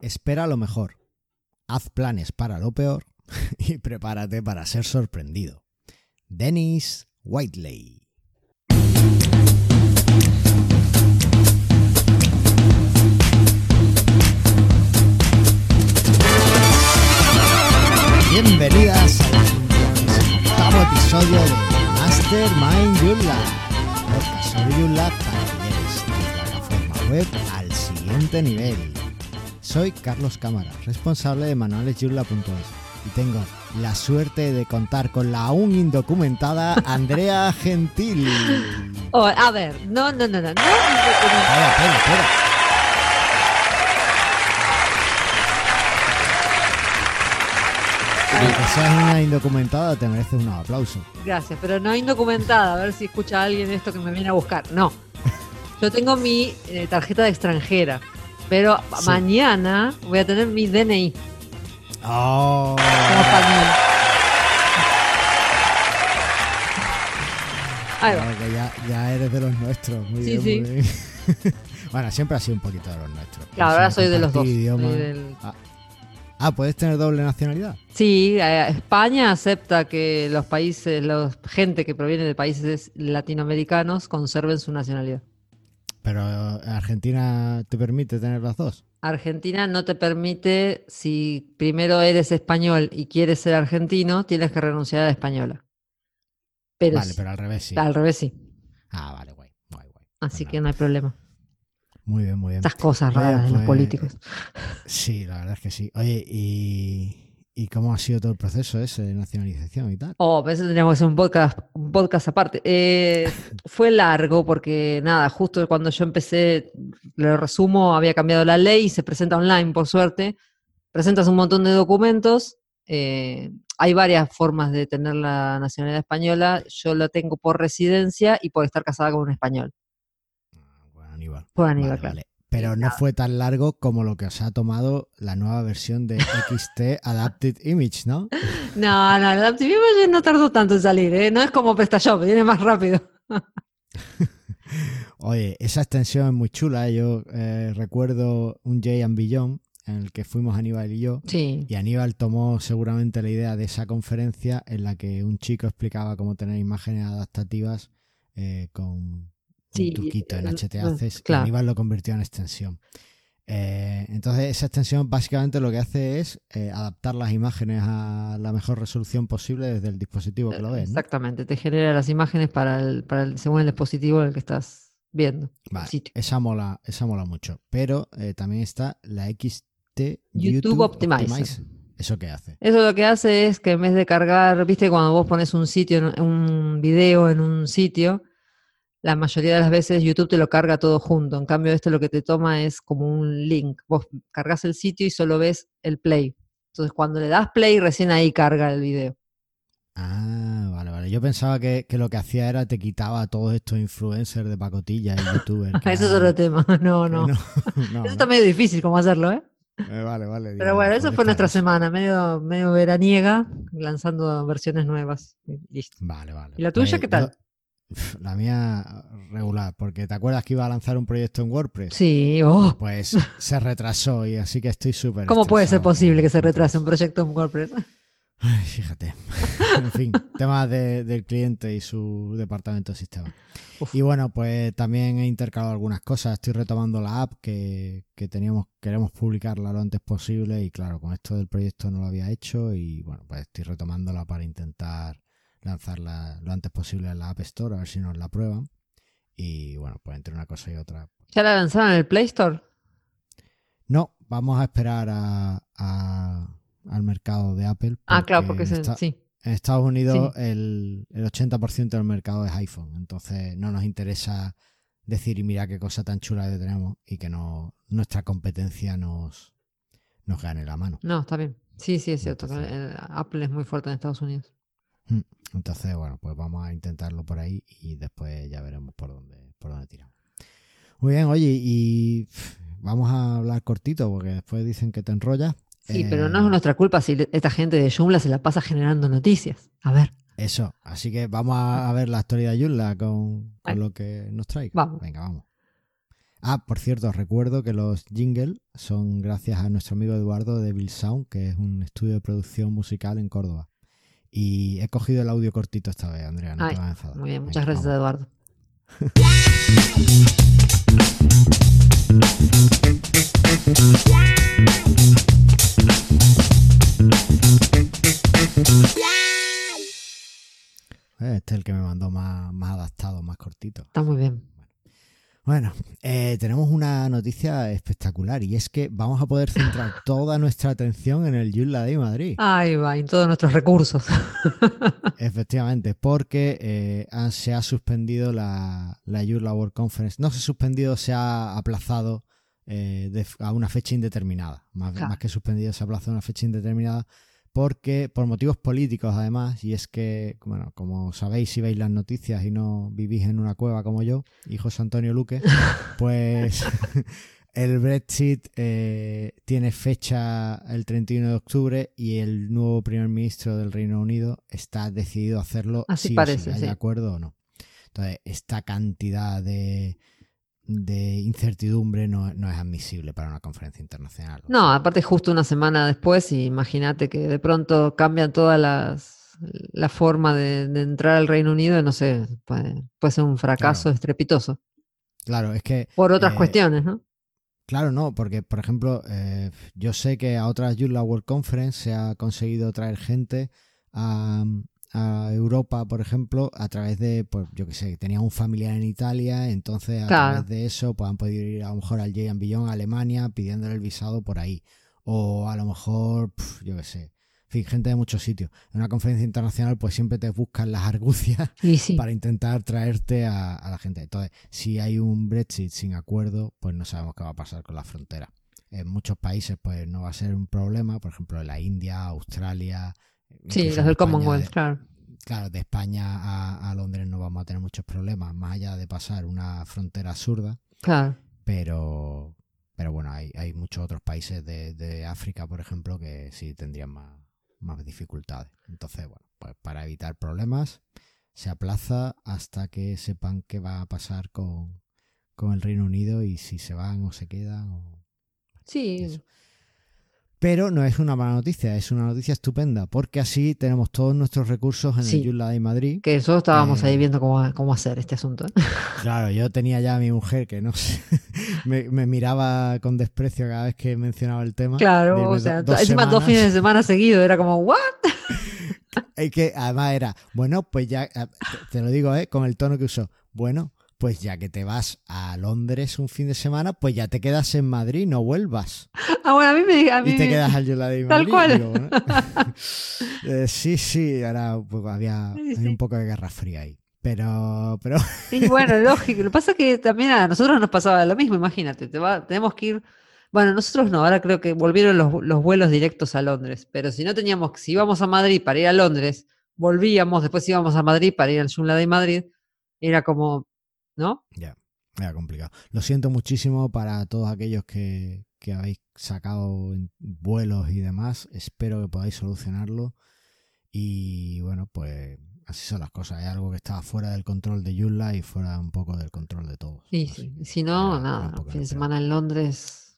Espera lo mejor. Haz planes para lo peor y prepárate para ser sorprendido. Dennis Whiteley. Bienvenidas al octavo episodio de Mastermind Joomla, podcast sobre Joomla para que lleves tu plataforma web al siguiente nivel. Soy Carlos Cámara, responsable de manualesjoomla.es y tengo la suerte de contar con la aún indocumentada Andrea Gentil. Oh, a ver, no, no, no, no, no. Espera, espera, espera. Aunque seas una indocumentada, te mereces un aplauso. Gracias, pero no indocumentada, a ver si escucha alguien esto que me viene a buscar. No. Yo tengo mi eh, tarjeta de extranjera, pero Sí. mañana voy a tener mi DNI Oh. como español. Ahí va. Claro, que ya, ya eres de los nuestros. Muy Sí, bien, sí. muy bien. bueno, siempre has sido un poquito de los nuestros. Claro, ahora soy de los dos. Del- Ah. Ah, ¿puedes tener doble nacionalidad? Sí, eh, España acepta que los países, la gente que proviene de países latinoamericanos conserven su nacionalidad. Pero Argentina te permite tener las dos. Argentina no te permite, si primero eres español y quieres ser argentino, tienes que renunciar a la española. Pero vale, sí, pero al revés sí. al revés sí. Ah, vale, guay, guay, guay. Así Pues que no hay problema. Muy bien, muy bien. Estas cosas Oye, raras de los pues, políticos. Sí, la verdad es que sí. Oye, ¿y, ¿y cómo ha sido todo el proceso ese de nacionalización y tal? Oh, eso tendríamos que hacer un podcast, un podcast aparte. Eh, fue largo porque, nada, justo cuando yo empecé, lo resumo, había cambiado la ley y se presenta online, por suerte. Presentas un montón de documentos. eh, hay varias formas de tener la nacionalidad española. Yo la tengo por residencia y por estar casada con un español. Bueno, Aníbal. Por Aníbal, Vale, claro. vale. Pero no fue tan largo como lo que os ha tomado la nueva versión de XT Adapted Image, ¿no? No, no, el Adaptive Image no tardó tanto en salir, ¿eh? No es como PrestaShop, viene más rápido. Oye, esa extensión es muy chula. Yo eh, recuerdo un Jay and Beyond en el que fuimos Aníbal y yo. Sí. Y Aníbal tomó seguramente la idea de esa conferencia en la que un chico explicaba cómo tener imágenes adaptativas eh, con Sí, un truquito en eh, HTACs y claro. Aníbal lo convirtió en extensión. Eh, entonces esa extensión básicamente lo que hace es eh, adaptar las imágenes a la mejor resolución posible desde el dispositivo que lo ves. ¿no? Exactamente, te genera las imágenes para el, para el, según el dispositivo en el que estás viendo. Vale, sitio. esa mola, esa mola mucho. Pero eh, también está la XT YouTube Optimizer. ¿Eso qué hace? Eso lo que hace es que en vez de cargar, viste, cuando vos pones un sitio, un video en un sitio, la mayoría de las veces YouTube te lo carga todo junto. En cambio, esto lo que te toma es como un link. Vos cargas el sitio y solo ves el play. Entonces, cuando le das play, recién ahí carga el video. Ah, vale, vale. Yo pensaba que, que lo que hacía era te quitaba a todos estos influencers de pacotilla y youtubers. Eso es otro tema. No, no. no, Eso está medio difícil cómo hacerlo, ¿eh? Eh, vale, vale. Pero bueno, eso ¿dónde fue nuestra eso? semana, medio, medio veraniega, lanzando versiones nuevas. Listo. Vale, vale. ¿Y la tuya Pues qué tal? yo- La mía regular, porque ¿te acuerdas que iba a lanzar un proyecto en WordPress? Sí, oh, Pues se retrasó y así que estoy súper. ¿cómo puede ser posible que se retrase un proyecto en WordPress? Ay, fíjate. en fin, temas de- del cliente y su departamento de sistema. Uf. Y bueno, pues también he intercalado algunas cosas. Estoy retomando la app que, que teníamos, queremos publicarla lo antes posible y claro, con esto del proyecto no lo había hecho y bueno, pues estoy retomándola para intentar lanzarla lo antes posible en la App Store, a ver si nos la prueban. Y bueno, pues entre una cosa y otra. ¿Ya la lanzaron en el Play Store? No, vamos a esperar a, a- al mercado de Apple. Ah, claro, porque sí. en Estados Unidos el, el 80% del mercado es iPhone, entonces no nos interesa decir y mira qué cosa tan chula que tenemos y que no nuestra competencia nos, nos gane la mano. No, está bien. Sí, sí, es cierto. Entonces- el- Apple es muy fuerte en Estados Unidos. Entonces, bueno, pues vamos a intentarlo por ahí y después ya veremos por dónde, por dónde tiramos. Muy bien, oye, y vamos a hablar cortito porque después dicen que te enrollas. Sí, Eh, pero no es nuestra culpa si esta gente de Joomla se la pasa generando noticias. A ver, Eso, así que vamos a, ver la actualidad de Joomla con, con lo que nos traiga. Vamos. Venga, vamos. Ah, por cierto, recuerdo que los jingles son gracias a nuestro amigo Eduardo de Bill Sound, que es un estudio de producción musical en Córdoba. Y he cogido el audio cortito esta vez, Andrea, no Ay, te vas a enfadar. Muy bien, muchas Venga, gracias, vamos. Eduardo. Eh, Este es el que me mandó más, más adaptado, más cortito. Está muy bien. Bueno, eh, tenemos una noticia espectacular y es que vamos a poder centrar toda nuestra atención en el Joomla Day Madrid. Ahí va, en todos nuestros recursos. Efectivamente, porque eh, se ha suspendido la, la World Conference. No se ha suspendido, se ha aplazado eh, de- a una fecha indeterminada. Más, Claro. más que suspendido, se ha aplazado a una fecha indeterminada porque por motivos políticos además, y es que, bueno, como sabéis si veis las noticias y no vivís en una cueva como yo, y José Antonio Luque, pues el Brexit eh, tiene fecha el 31 de octubre y el nuevo primer ministro del Reino Unido está decidido a hacerlo Así sí o parece, sí, ¿hay sí. de acuerdo o no. Entonces, esta cantidad de, de incertidumbre no, no es admisible para una conferencia internacional. No, aparte justo una semana después, y imagínate que de pronto cambian todas las la forma de, de entrar al Reino Unido, no sé, puede, puede ser un fracaso Claro. estrepitoso. Claro, es que Por otras Eh, cuestiones, ¿no? Claro, no, porque por ejemplo, eh, yo sé que a otras Joomla World Conference se ha conseguido traer gente a, a Europa, por ejemplo, a través de, pues yo que sé, tenía un familiar en Italia, entonces a Claro. través de eso pues han podido ir a lo mejor al J Billon a Alemania pidiéndole el visado por ahí. O a lo mejor, pf, yo que sé, en fin, gente de muchos sitios. En una conferencia internacional pues siempre te buscan las argucias sí, para intentar traerte a, a la gente. Entonces, si hay un Brexit sin acuerdo, pues no sabemos qué va a pasar con la frontera. En muchos países, pues no va a ser un problema, por ejemplo, en la India, Australia. Sí, los del Commonwealth, de- claro. claro, de España a, a Londres no vamos a tener muchos problemas, más allá de pasar una frontera absurda. Claro. Pero, pero bueno, hay, hay muchos otros países de, de África, por ejemplo, que sí tendrían más, más dificultades. Entonces, bueno, pues para evitar problemas, se aplaza hasta que sepan qué va a pasar con, con el Reino Unido y si se van o se quedan. o- Sí, eso. Pero no es una mala noticia, es una noticia estupenda, porque así tenemos todos nuestros recursos en Sí. el Joomla de Madrid. que nosotros estábamos Eh, ahí viendo cómo, cómo hacer este asunto. ¿eh? Claro, yo tenía ya a mi mujer que no sé, me, me miraba con desprecio cada vez que mencionaba el tema. Claro, o do- sea, dos encima dos semanas. fines de semana seguidos, era como, ¿what? Es que además era, bueno, pues ya, eh, te, te lo digo, ¿eh? Con el tono que usó. Bueno, pues ya que te vas a Londres un fin de semana, pues ya te quedas en Madrid, no vuelvas. Ah, bueno, a mí me... A mí Y te me- quedas al Yola de Tal Madrid. cual. Digo, bueno. Eh, sí, sí, ahora pues, había, Sí, había sí. un poco de guerra fría ahí. Pero, pero Y bueno, lógico. Lo que pasa es que también a nosotros nos pasaba lo mismo, imagínate, te va, tenemos que ir. Bueno, nosotros no, ahora creo que volvieron los, los vuelos directos a Londres, pero si no teníamos, si íbamos a Madrid para ir a Londres, volvíamos, después íbamos a Madrid para ir al Joomla de Madrid, era como, ¿no? Ya, era complicado. Lo siento muchísimo para todos aquellos que, que habéis sacado en vuelos y demás. Espero que podáis solucionarlo. Y bueno, pues así son las cosas. Es algo que estaba fuera del control de Joomla y fuera un poco del control de todos. Y Así sí, si no, nada, fin de semana en Londres.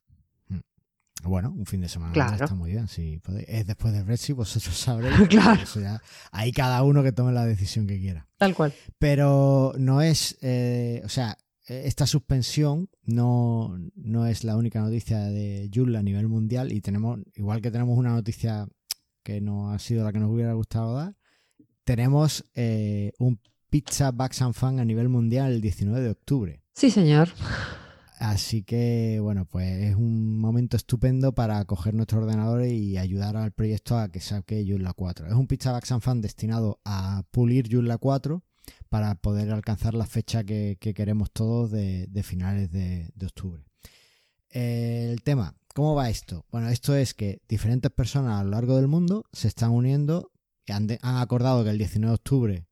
Bueno, un fin de semana Claro. Está muy bien. Si podéis. Es después del Brexit, vosotros sabréis. Claro. Eso ya, ahí cada uno que tome la decisión que quiera. Tal cual. Pero no es, eh, o sea, eh, esta suspensión no, no es la única noticia de Joomla a nivel mundial y tenemos, igual que tenemos una noticia que no ha sido la que nos hubiera gustado dar, tenemos eh, un Pizza Bags and Fan a nivel mundial el 19 de octubre. Sí, señor. Así que, bueno, pues es un momento estupendo para coger nuestro ordenador y ayudar al proyecto a que saque Joomla 4. Es un and Fan destinado a pulir Joomla 4 para poder alcanzar la fecha que, que queremos todos de, finales de, octubre. El tema, ¿cómo va esto? Bueno, esto es que diferentes personas a lo largo del mundo se están uniendo, y han, de- han acordado que el 19 de octubre,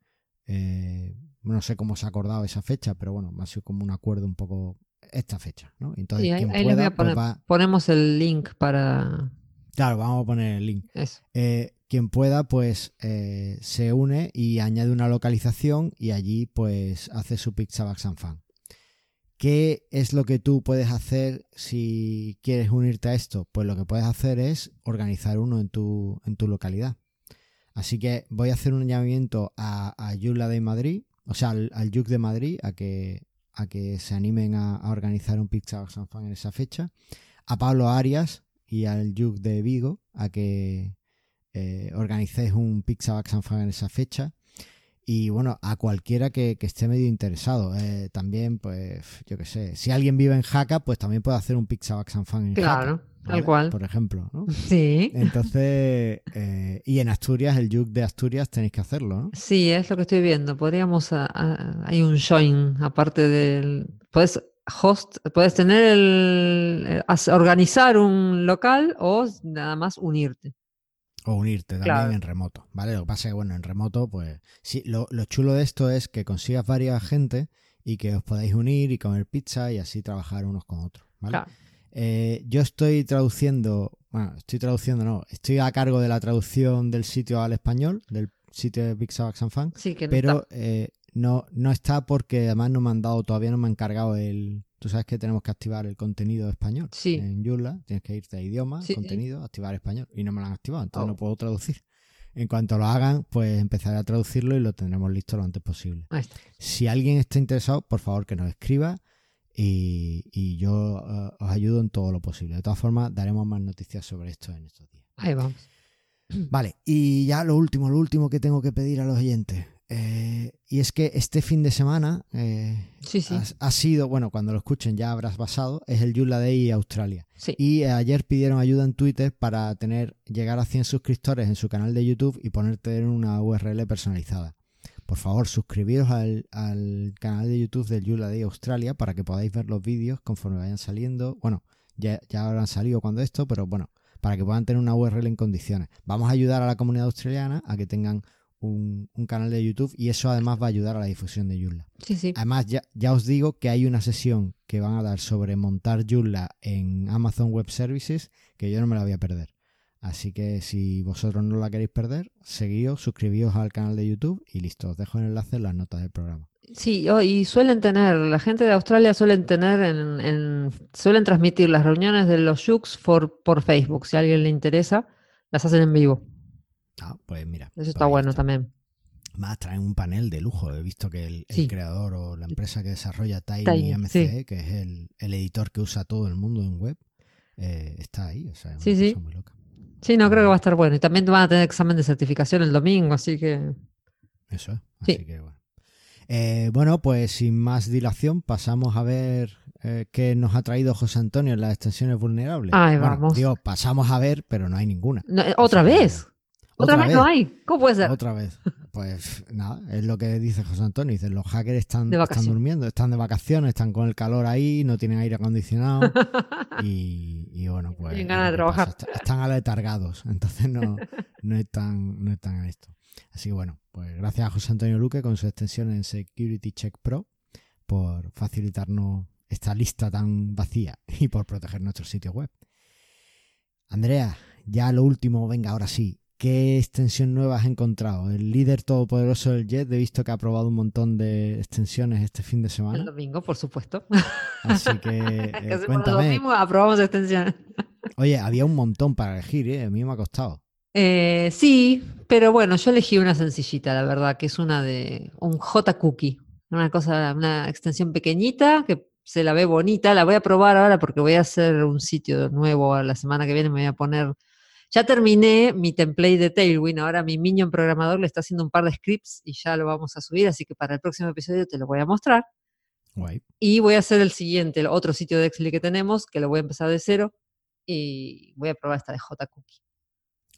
eh, no sé cómo se ha acordado esa fecha, pero bueno, ha sido como un acuerdo un poco esta fecha, ¿no? Entonces, Sí, ahí, quien ahí les voy pueda, a poner. pues va- Ponemos el link para Claro, vamos a poner el link. eso. Eh, quien pueda, pues eh, se une y añade una localización y allí pues hace su Pizza Bags and Fan. ¿Qué es lo que tú puedes hacer si quieres unirte a esto? Pues lo que puedes hacer es organizar uno en tu, en tu localidad. Así que voy a hacer un llamamiento a, a Yula de Madrid, o sea, al, al de Madrid, a que, a que se animen a, organizar un Pizza San Fan en esa fecha. A Pablo Arias y al Yuk de Vigo, a que eh, organicéis un Pizza San Fan en esa fecha y bueno, a cualquiera que, esté medio interesado. Eh, también, pues, yo qué sé, si alguien vive en Jaca, pues también puede hacer un Pixabax and Fan en Claro, tal cual. Por ejemplo, ¿no? Sí. Entonces, eh, y en Asturias, el Juke de Asturias tenéis que hacerlo, ¿no? Sí, es lo que estoy viendo. Podríamos, hay un join, aparte del... Puedes host, puedes tener el, eh, organizar un local o nada más unirte. O unirte también en remoto, ¿vale? Lo que pasa es que, bueno, en remoto, pues sí, lo, chulo de esto es que consigas varias gente y que os podáis unir y comer pizza y así trabajar unos con otros, ¿vale? Eh, yo estoy traduciendo, bueno, estoy traduciendo, no, estoy a cargo de la traducción del sitio al español, del sitio de Pizza and Fan, sí, que pero eh, no, no está porque además no me han dado, todavía no me han cargado el, Tú sabes que tenemos que activar el contenido español. Sí. En Joomla tienes que irte a idioma, contenido, activar español. Y no me lo han activado, entonces no oh. puedo traducir. En cuanto lo hagan, pues empezaré a traducirlo y lo tendremos listo lo antes posible. Si alguien está interesado, por favor que nos escriba y, yo eh, os ayudo en todo lo posible. De todas formas, daremos más noticias sobre esto en estos días. Ahí vamos. Vale, y ya lo último, lo último que tengo que pedir a los oyentes. Eh, y es que este fin de semana eh, Ha, sido, bueno, cuando lo escuchen ya habrás basado, es el Yula Day Australia. Y eh, ayer pidieron ayuda en Twitter para tener llegar a 100 suscriptores en su canal de YouTube y ponerte en una URL personalizada. Por favor, suscribiros al, canal de YouTube del Yula Day Australia para que podáis ver los vídeos conforme vayan saliendo. Bueno, ya, ya habrán salido cuando esto, pero bueno, para que puedan tener una URL en condiciones. Vamos a ayudar a la comunidad australiana a que tengan un, canal de YouTube y eso además va a ayudar a la difusión de Joomla. Además, ya, ya, os digo que hay una sesión que van a dar sobre montar Joomla en Amazon Web Services que yo no me la voy a perder. Así que si vosotros no la queréis perder, seguíos, suscribíos al canal de YouTube y listo, os dejo el enlace en las notas del programa. Sí, oh, y suelen tener, la gente de Australia suelen tener, en, suelen transmitir las reuniones de los Jux por, por Facebook. Si a alguien le interesa, las hacen en vivo. Ah, pues mira. Eso pues está bueno también. Más traen un panel de lujo. He visto que el, creador o la empresa que desarrolla Tiny, MC, que es el, editor que usa todo el mundo en web, eh, está ahí. O sea, sí, sí. Muy loca. Sí, no, creo que va a estar bueno. Y también van a tener examen de certificación el domingo, así que. Eso es. Así que bueno. Eh, bueno, pues sin más dilación, pasamos a ver eh, qué nos ha traído José Antonio en las extensiones vulnerables. Ay, vamos. Digo, pasamos a ver, pero no hay ninguna. ¿Otra vez? ¿Otra, vez, no hay? ¿Cómo puede ser? Otra vez. Pues nada, es lo que dice José Antonio. Dice, los hackers están, están durmiendo, están de vacaciones, están con el calor ahí, no tienen aire acondicionado. y, bueno, pues... Tienen ganas de trabajar. Están aletargados, entonces no, no, están, no están en esto. Así que bueno, pues gracias a José Antonio Luque con su extensión en Security Check Pro por facilitarnos esta lista tan vacía y por proteger nuestro sitio web. Andrea, ya lo último, venga, ahora sí, ¿Qué extensión nueva has encontrado? El líder todopoderoso del Jet, he visto que ha probado un montón de extensiones este fin de semana. El domingo, por supuesto. Así que, eh, cuéntame. aprobamos extensiones. Oye, había un montón para elegir, ¿eh? A mí me ha costado. Eh, sí, pero bueno, yo elegí una sencillita, la verdad, que es una de un J Cookie. Una cosa, una extensión pequeñita que se la ve bonita. La voy a probar ahora porque voy a hacer un sitio nuevo la semana que viene. Me voy a poner ya terminé mi template de Tailwind, ahora mi Minion programador le está haciendo un par de scripts y ya lo vamos a subir, así que para el próximo episodio te lo voy a mostrar. Y voy a hacer el siguiente, el otro sitio de Excel que tenemos, que lo voy a empezar de cero y voy a probar esta de JCookie.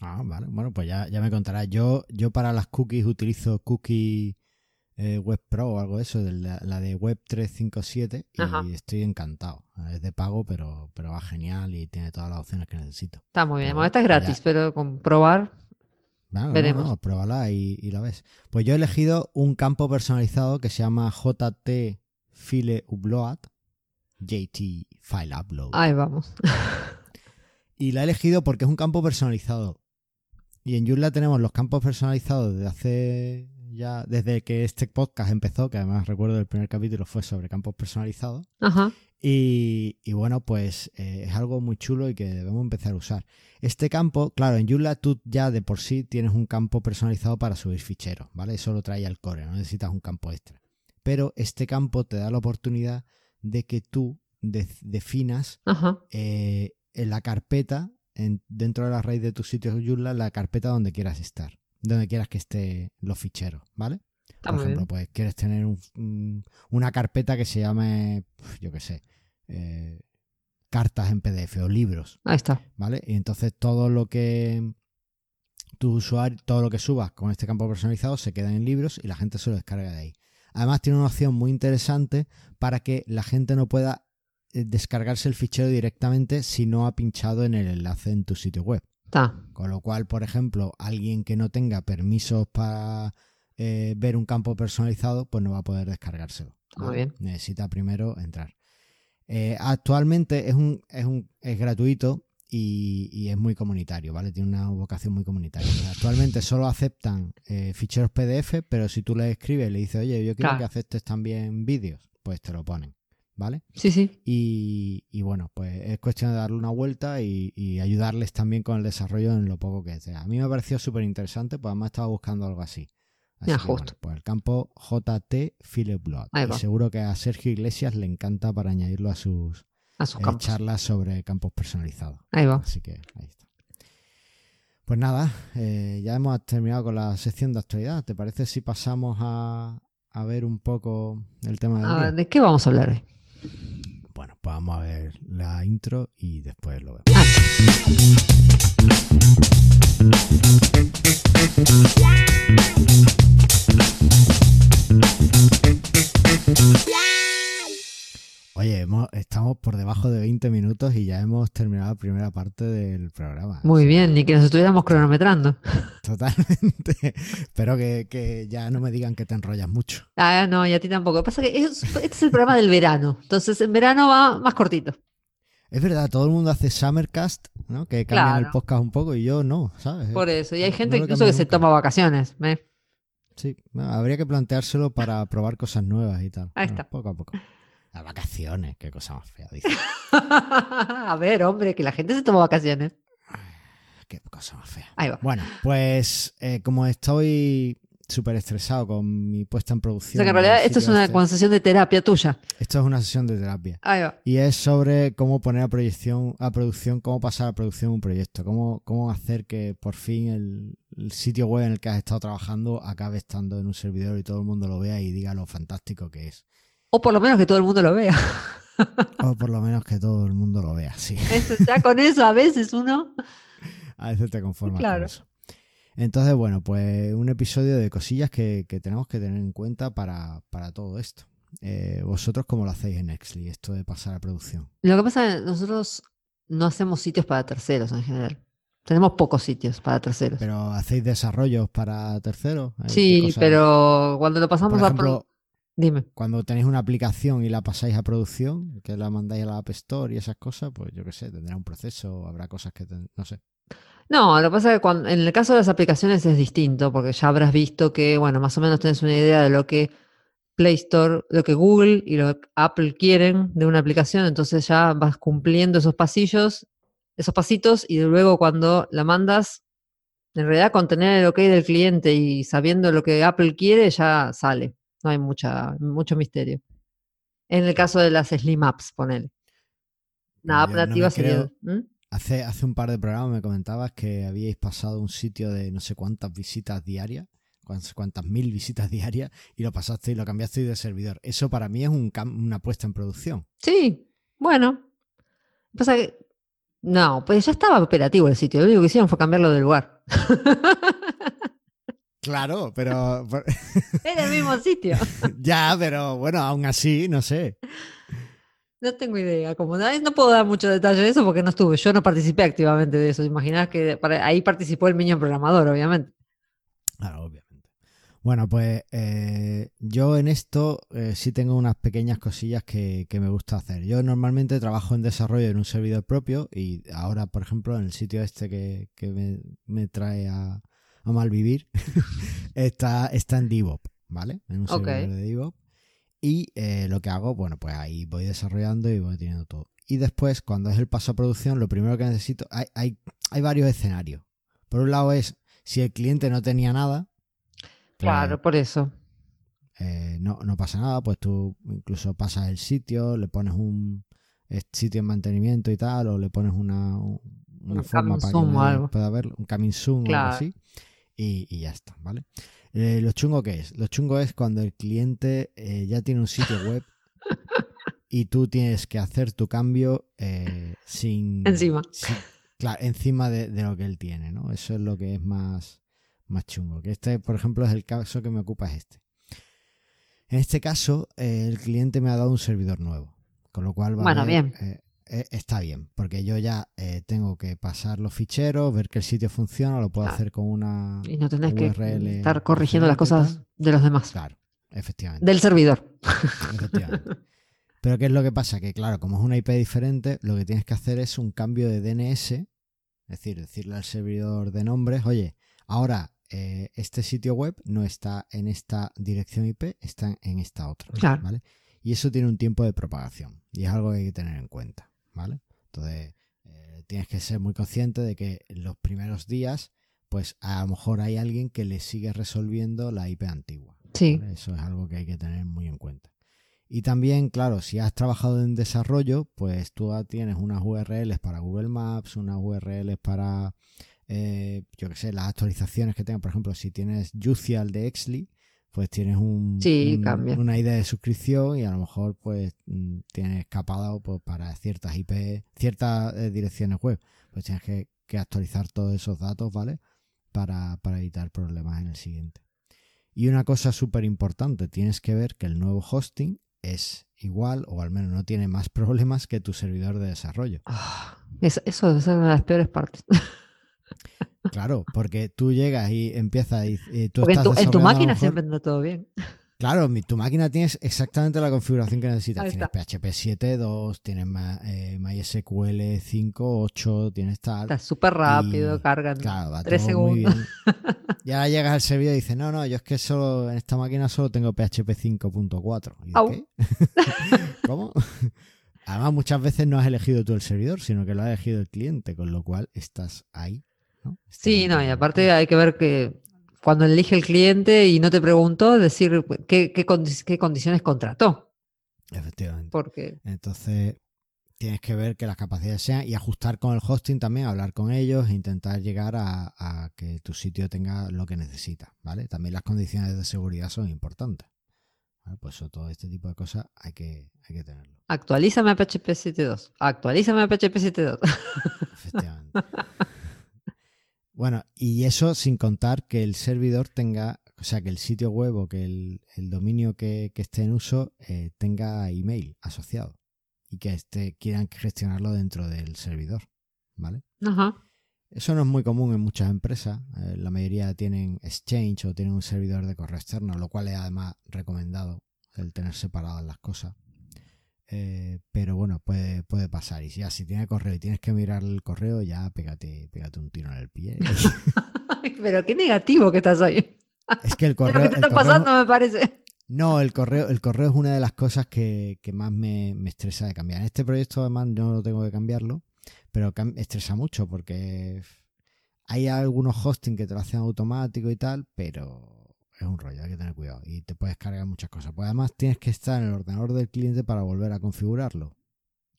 Ah, vale. Bueno, pues ya, ya me contarás. Yo, yo para las cookies utilizo Cookie eh, Web Pro o algo de eso, la, de Web 357, y estoy encantado. Es de pago, pero, pero va genial y tiene todas las opciones que necesito. Está muy bien. esta es gratis, pero con probar. veremos. No, pruébala y, la ves. Pues yo he elegido un campo personalizado que se llama JT File Upload, JT File Upload. Ahí vamos. y la he elegido porque es un campo personalizado. Y en Joomla tenemos los campos personalizados desde hace ya desde que este podcast empezó, que además recuerdo el primer capítulo fue sobre campos personalizados. Ajá. Y, y bueno, pues eh, es algo muy chulo y que debemos empezar a usar. Este campo, claro, en Joomla tú ya de por sí tienes un campo personalizado para subir ficheros, ¿vale? Eso lo trae al core, no necesitas un campo extra. Pero este campo te da la oportunidad de que tú de- definas eh, en la carpeta, en- dentro de la raíz de tu sitio Joomla, la carpeta donde quieras estar, donde quieras que estén los ficheros, ¿vale? Está Por ejemplo, bien. pues quieres tener un- un- una carpeta que se llame, yo qué sé, eh, cartas en PDF o libros, Ahí está. ¿vale? Y entonces todo lo que tu usuario, todo lo que subas con este campo personalizado se queda en libros y la gente se lo descarga de ahí. Además tiene una opción muy interesante para que la gente no pueda eh, descargarse el fichero directamente si no ha pinchado en el enlace en tu sitio web. Está. Con lo cual, por ejemplo, alguien que no tenga permisos para eh, ver un campo personalizado, pues no va a poder descargárselo. Muy bien. Necesita primero entrar. Eh, actualmente es un, es un es gratuito y, y es muy comunitario, ¿vale? Tiene una vocación muy comunitaria. Actualmente solo aceptan eh, ficheros PDF, pero si tú le escribes y le dices, oye, yo quiero Claro. que aceptes también vídeos, pues te lo ponen, ¿vale? Sí, sí. Y, y bueno, pues es cuestión de darle una vuelta y, y ayudarles también con el desarrollo en lo poco que sea. A mí me pareció súper interesante, pues además estaba buscando algo así. Así Ya, que, justo. bueno, pues el campo JT Philip Blood. Y seguro que a Sergio Iglesias le encanta para añadirlo a sus A sus eh, charlas sobre campos personalizados. Ahí va. Así que ahí está. Pues nada, eh, ya hemos terminado con la sección de actualidad. ¿Te parece si pasamos a, a ver un poco el tema del A día? ver, ¿de qué vamos a hablar hoy? Vamos a ver la intro y después lo vemos. Oye, hemos- estamos por debajo de 20 minutos y ya hemos terminado la primera parte del programa. muy bien, ni que nos estuviéramos cronometrando. Totalmente. Espero que, que ya no me digan que te enrollas mucho. Ah, no, y a ti tampoco. Pasa es que es- este es el programa del verano. Entonces, en verano va más cortito. Es verdad, todo el mundo hace Summercast, ¿no? Que cambian el podcast un poco y yo no, ¿sabes? Por eso. Y hay No gente incluso que se toma vacaciones. ¿eh? Sí, no, habría que planteárselo para probar cosas nuevas y tal. Ahí Bueno, está. Poco a poco. Las vacaciones, qué cosa más fea, dice. a ver, hombre, que la gente se toma vacaciones. qué cosa más fea. Ahí va. Bueno, pues eh, como estoy súper estresado con mi puesta en O producción. sea que en realidad esto es una este, concesión de terapia tuya. esto es una sesión de terapia. Ahí va. Y es sobre cómo poner a proyección, a producción, cómo pasar a producción un proyecto, cómo, cómo hacer que por fin el, el sitio web en el que has estado trabajando acabe estando en un servidor y todo el mundo lo vea y diga lo fantástico que es. O por lo menos que todo el mundo lo vea. O por lo menos que todo el mundo lo vea, sí. Eso, ya con eso a veces uno. A veces te conformas Claro. con eso. Entonces, bueno, pues un episodio de cosillas que, que tenemos que tener en cuenta para, para todo esto. Eh, vosotros, ¿cómo lo hacéis en Nextly, esto de pasar a producción? Lo que pasa es que nosotros no hacemos sitios para terceros en general. Tenemos pocos sitios para terceros. ¿Pero hacéis desarrollos para terceros? ¿Hay qué sí, pero cuando lo pasamos Por a ejemplo, Dime. cuando tenéis una aplicación y la pasáis a producción, que la mandáis a la App Store y esas cosas, pues yo qué sé, tendrá un proceso, habrá cosas que... ten- no sé. No, lo que pasa es que cuando, en el caso de las aplicaciones es distinto, porque ya habrás visto que, bueno, más o menos tenés una idea de lo que Play Store, lo que Google y lo que Apple quieren de una aplicación, entonces ya vas cumpliendo esos pasillos, esos pasitos, y luego cuando la mandas, en realidad con tener el ok del cliente y sabiendo lo que Apple quiere, ya sale. No hay mucha, mucho misterio. En el caso de las Slim Apps, ponele. Una app Yo no nativa sería. ¿Mm? Hace, hace un par de programas me comentabas que habíais pasado un sitio de no sé cuántas visitas diarias, cuántas, mil visitas diarias, y lo pasaste y lo cambiaste de servidor. Eso para mí es un una puesta en producción. Sí, bueno. Pasa que. No, pues ya estaba operativo el sitio. Lo único que hicieron fue cambiarlo de lugar. Claro, pero Era el mismo sitio. ya, pero bueno, aún así, no sé. No tengo idea. Como no, no puedo dar mucho detalle de eso porque no estuve. Yo no participé activamente de eso. Imaginás que para- ahí participó el niño programador, obviamente. Claro, obviamente. Bueno, pues eh, yo en esto eh, sí tengo unas pequeñas cosillas que, que me gusta hacer. Yo normalmente trabajo en desarrollo en un servidor propio y ahora, por ejemplo, en el sitio este que, que me, me trae a, a malvivir, está, está en DevOps, ¿vale? En un Ok. servidor de DevOps. Y eh, lo que hago, bueno, pues ahí voy desarrollando y voy teniendo todo. Y después, cuando es el paso a producción, lo primero que necesito, hay, hay, hay varios escenarios. Por un lado es, si el cliente no tenía nada, pues, Claro, por eso. eh, no, no pasa nada, pues tú incluso pasas el sitio, le pones un sitio en mantenimiento y tal, o le pones una, una Un forma para que o algo. pueda verlo, un coming soon o Claro. algo así, y, y ya está, ¿vale? Eh, lo chungo que es, lo chungo es cuando el cliente eh, ya tiene un sitio web y tú tienes que hacer tu cambio eh, sin... Encima. sin- claro, encima de, de lo que él tiene, ¿no? Eso es lo que es más, más chungo. Que este, por ejemplo, es el caso que me ocupa es este. En este caso, eh, el cliente me ha dado un servidor nuevo, con lo cual va a haber, bien. Eh, está bien, porque yo ya eh, tengo que pasar los ficheros, ver que el sitio funciona, lo puedo Claro. hacer con una... Y no tenés que estar corrigiendo las cosas de los demás. Claro, efectivamente. Del servidor. efectivamente. Pero ¿qué es lo que pasa? Que claro, como es una IP diferente, lo que tienes que hacer es un cambio de DNS, es decir, decirle al servidor de nombres, oye, ahora eh, este sitio web no está en esta dirección IP, está en esta otra. Claro. ¿vale? Y eso tiene un tiempo de propagación y es algo que hay que tener en cuenta. ¿Vale? Entonces, eh, tienes que ser muy consciente de que en los primeros días, pues a lo mejor hay alguien que le sigue resolviendo la IP antigua. Sí. ¿vale? Eso es algo que hay que tener muy en cuenta. Y también, claro, si has trabajado en desarrollo, pues tú tienes unas URLs para Google Maps, unas URLs para, eh, yo qué sé, las actualizaciones que tengan. Por ejemplo, si tienes Jucial de Exli, pues tienes un, Sí, un- una idea de suscripción y a lo mejor pues mm, tienes capado pues, para ciertas IP, ciertas eh, direcciones web. Pues tienes que, que actualizar todos esos datos, ¿vale? Para, para evitar problemas en el siguiente. Y una cosa súper importante, tienes que ver que el nuevo hosting es igual o al menos no tiene más problemas que tu servidor de desarrollo. Ah, es- eso ser una de las peores partes. Claro, porque tú llegas y empiezas y, y tú Porque en estás tu, en tu a lo máquina siempre anda todo bien. Claro, tu máquina tienes exactamente la configuración que necesitas. Tienes. PHP 7.2, tienes eh, MySQL 5.8, tienes tal. Está súper rápido, Y, cargan Claro, va tres todo muy segundos. bien. Y ahora llegas al servidor y dices, no, no, yo es que solo en esta máquina solo tengo PHP 5.4. ¿Y de Au. qué? ¿Cómo? Además, muchas veces no has elegido tú el servidor, sino que lo ha elegido el cliente, con lo cual estás ahí. Sí, no, y aparte hay que ver que cuando elige el cliente y no te preguntó, decir qué, qué, condi- qué condiciones contrató. Efectivamente. Porque, Entonces, tienes que ver que las capacidades sean y ajustar con el hosting también, hablar con ellos e intentar llegar a, a que tu sitio tenga lo que necesita, ¿vale? También las condiciones de seguridad son importantes. ¿vale? Pues eso, todo este tipo de cosas hay que, hay que tenerlo. actualízame a PHP 7.2. Actualízame a PHP 7.2. Efectivamente. Bueno, y eso sin contar que el servidor tenga, o sea, que el sitio web o que el, el dominio que, que esté en uso eh, tenga email asociado y que este, quieran gestionarlo dentro del servidor, ¿vale? Ajá. Eso no es muy común en muchas empresas. eh, la mayoría tienen Exchange o tienen un servidor de correo externo, lo cual es además recomendado el tener separadas las cosas. Eh, pero bueno, puede, puede pasar. Y si ya si tiene correo y tienes que mirar el correo, ya pégate, pégate un tiro en el pie. Pero qué negativo que estás ahí. es que el Es correo. lo que te está correo- pasando, me parece. No, el correo, el correo es una de las cosas que, que más me, me estresa de cambiar. En este proyecto además no lo tengo que cambiarlo, pero estresa mucho porque hay algunos hosting que te lo hacen automático y tal, pero es un rollo, hay que tener cuidado y te puedes cargar muchas cosas. Pues además tienes que estar en el ordenador del cliente para volver a configurarlo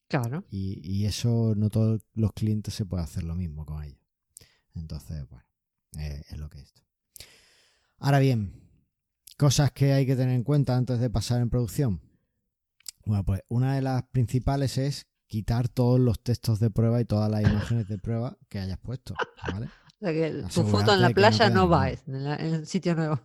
Claro. y, y eso no todos los clientes se puede hacer lo mismo con ellos. Entonces, bueno, eh, es lo que es esto. Ahora bien, cosas que hay que tener en cuenta antes de pasar en producción. Bueno, pues una de las principales es quitar todos los textos de prueba y todas las imágenes de prueba que hayas puesto, ¿vale? O sea que tu foto en la no playa queda no, va en el sitio nuevo.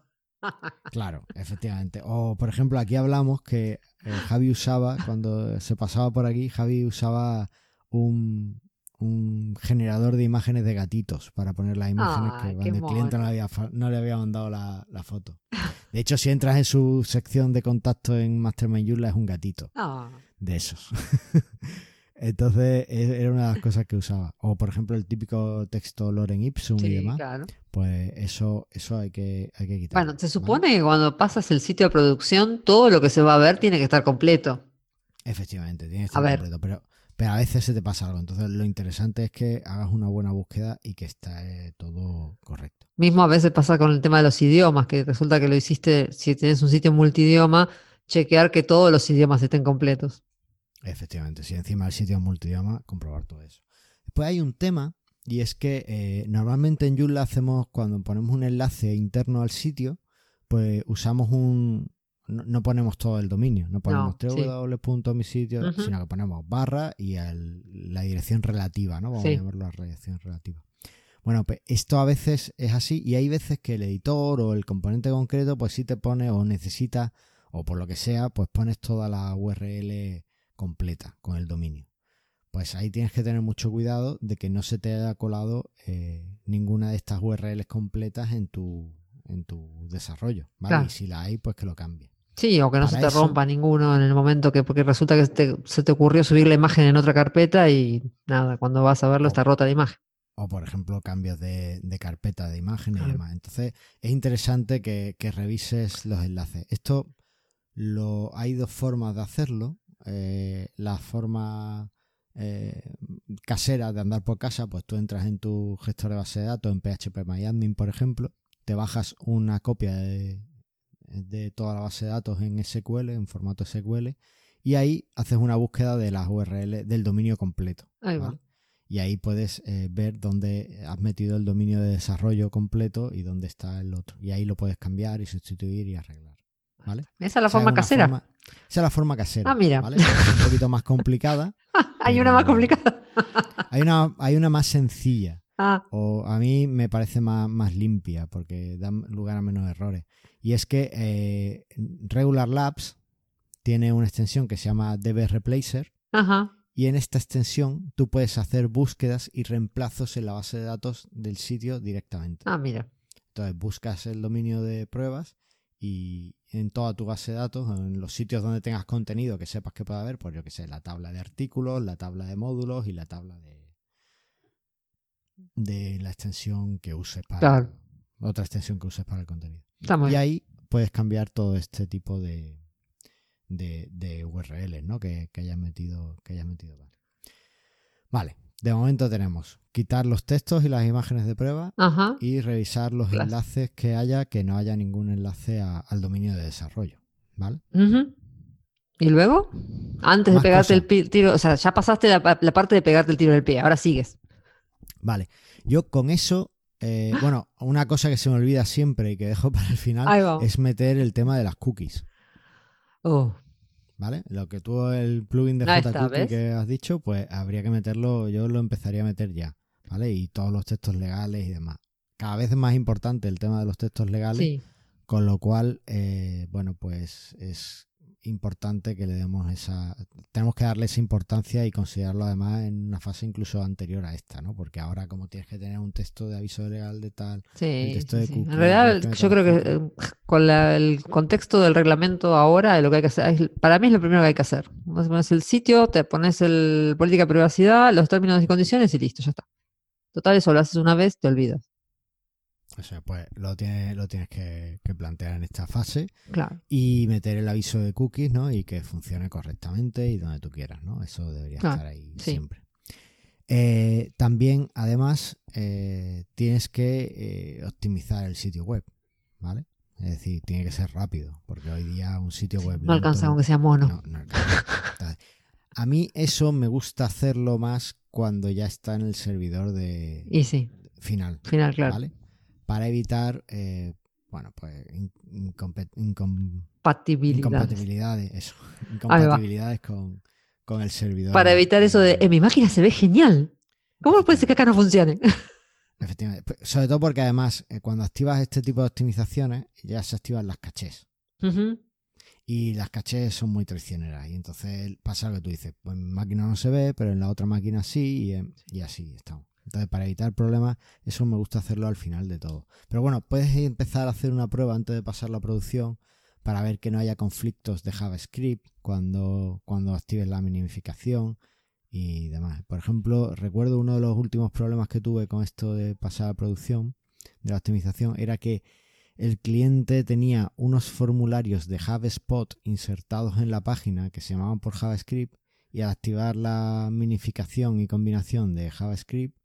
Claro, efectivamente. O, por ejemplo, aquí hablamos que eh, Javi usaba, cuando se pasaba por aquí, Javi usaba un, un generador de imágenes de gatitos para poner las imágenes que cuando el cliente no le, había, no le había mandado la, la foto. De hecho, si entras en su sección de contacto en Mastermind Joomla, es un gatito Ah, de esos. Entonces e- era una de las cosas que usaba. O por ejemplo el típico texto Loren Ipsum y demás. claro. Pues eso, eso hay que, hay que quitar. Bueno, se supone que cuando pasas el sitio de producción, todo lo que se va a ver tiene que estar completo. Efectivamente, tiene que estar A ver. completo, pero, pero a veces se te pasa algo. Entonces lo interesante es que hagas una buena búsqueda y que esté todo correcto. Mismo a veces pasa con el tema de los idiomas, que resulta que lo hiciste, si tienes un sitio multidioma, chequear que todos los idiomas estén completos. Efectivamente, si encima el sitio es multidioma, comprobar todo eso. Después hay un tema y es que eh, normalmente en Joomla hacemos, cuando ponemos un enlace interno al sitio, pues usamos un... No, no ponemos todo el dominio, no ponemos No, sí. www.misitio, Ujú. sino que ponemos barra y el- la dirección relativa, ¿no? Vamos Sí. a llamarlo la dirección relativa. Bueno, pues esto a veces es así y hay veces que el editor o el componente concreto pues sí te pone o necesita o por lo que sea pues pones toda la URL completa con el dominio. Pues ahí tienes que tener mucho cuidado de que no se te haya colado eh, ninguna de estas URLs completas en tu, en tu desarrollo, ¿vale? Claro. Y si la hay, pues que lo cambie. Sí, o que no Para se te eso- rompa ninguno en el momento que, porque resulta que te- se te ocurrió subir la imagen en otra carpeta y nada, cuando vas a verlo O- está rota la imagen. O, por ejemplo, cambios de, de carpeta de imágenes y demás. Entonces, es interesante que, que revises los enlaces. Esto lo, hay dos formas de hacerlo. Eh, la forma eh, casera de andar por casa, pues tú entras en tu gestor de base de datos, en PHPMyAdmin, por ejemplo, te bajas una copia de, de toda la base de datos en SQL, en formato SQL, y ahí haces una búsqueda de las URL del dominio completo. Ahí va. ¿vale? Y ahí puedes eh, ver dónde has metido el dominio de desarrollo completo y dónde está el otro. Y ahí lo puedes cambiar y sustituir y arreglar. ¿Vale? Esa es la forma casera. forma- esa es la forma casera. Ah, mira. ¿vale? Es un poquito más complicada. Hay una más complicada. Hay una, hay una más sencilla. Ah, O a mí me parece más, más limpia porque da lugar a menos errores. Y es que eh, Regular Labs tiene una extensión que se llama DB Replacer ajá. y en esta extensión tú puedes hacer búsquedas y reemplazos en la base de datos del sitio directamente. Ah, mira. Entonces buscas el dominio de pruebas y en toda tu base de datos, en los sitios donde tengas contenido que sepas que puede haber, pues yo que sé, la tabla de artículos, la tabla de módulos y la tabla de de la extensión que uses para Claro. otra extensión que uses para el contenido. Y ahí puedes cambiar todo este tipo de, de, de URLs ¿no? que, que hayas metido. Que hayas metido vale. vale, de momento tenemos quitar los textos y las imágenes de prueba Ajá. y revisar los Claro. enlaces que haya, que no haya ningún enlace a- al dominio de desarrollo. ¿Vale? ¿Y luego? Antes de pegarte el cosas. tiro, o sea, ya pasaste la, la parte de pegarte el tiro del pie, ahora sigues. Vale. Yo con eso. eh, bueno, una cosa que se me olvida siempre y que dejo para el final es meter el tema de las cookies. Oh, ¿Vale? Lo que tú, el plugin de ¿ves? que has dicho, pues habría que meterlo, yo lo empezaría a meter ya, ¿vale? Y todos los textos legales y demás. Cada vez es más importante el tema de los textos legales, sí. con lo cual, eh, bueno, pues es importante que le demos esa... Tenemos que darle esa importancia y considerarlo además en una fase incluso anterior a esta, ¿no? Porque ahora como tienes que tener un texto de aviso legal de tal... Sí, texto de sí. cookie, En realidad, yo creo que eh, con la- el contexto del reglamento ahora, lo que hay que hacer, es- para mí es lo primero que hay que hacer. Pones el sitio, te pones el política de privacidad, los términos y condiciones y listo, ya está. Total, eso lo haces una vez, te olvidas. O sea, pues lo tienes, lo tienes que, que plantear en esta fase. Claro. y meter el aviso de cookies, ¿no? Y que funcione correctamente y donde tú quieras, ¿no? Eso debería Ah, estar ahí sí. siempre. Eh, también, además, eh, tienes que eh, optimizar el sitio web, ¿vale? Es decir, tiene que ser rápido, porque hoy día un sitio web No alcanza aunque sea mono. no, no alcanza. Entonces, a mí eso me gusta hacerlo más cuando ya está en el servidor de Y sí, final, final, claro. ¿vale? Para evitar, eh, bueno, pues incompatibilidades, eso, incompatibilidades con, con el servidor. Para evitar eso de, en mi máquina se ve genial. ¿Cómo puede ser que acá no funcione? Efectivamente. P- Sobre todo porque además, eh, cuando activas este tipo de optimizaciones, ya se activan las cachés. Y las cachés son muy traicioneras. Y entonces pasa lo que tú dices, pues en mi máquina no se ve, pero en la otra máquina sí, y, en- y así estamos. Entonces, para evitar problemas, eso me gusta hacerlo al final de todo. Pero bueno, puedes empezar a hacer una prueba antes de pasar la producción para ver que no haya conflictos de JavaScript cuando, cuando actives la minimificación y demás. Por ejemplo, recuerdo uno de los últimos problemas que tuve con esto de pasar a producción, de la optimización, era que el cliente tenía unos formularios de HubSpot insertados en la página que se llamaban por JavaScript y al activar la minificación y combinación de JavaScript,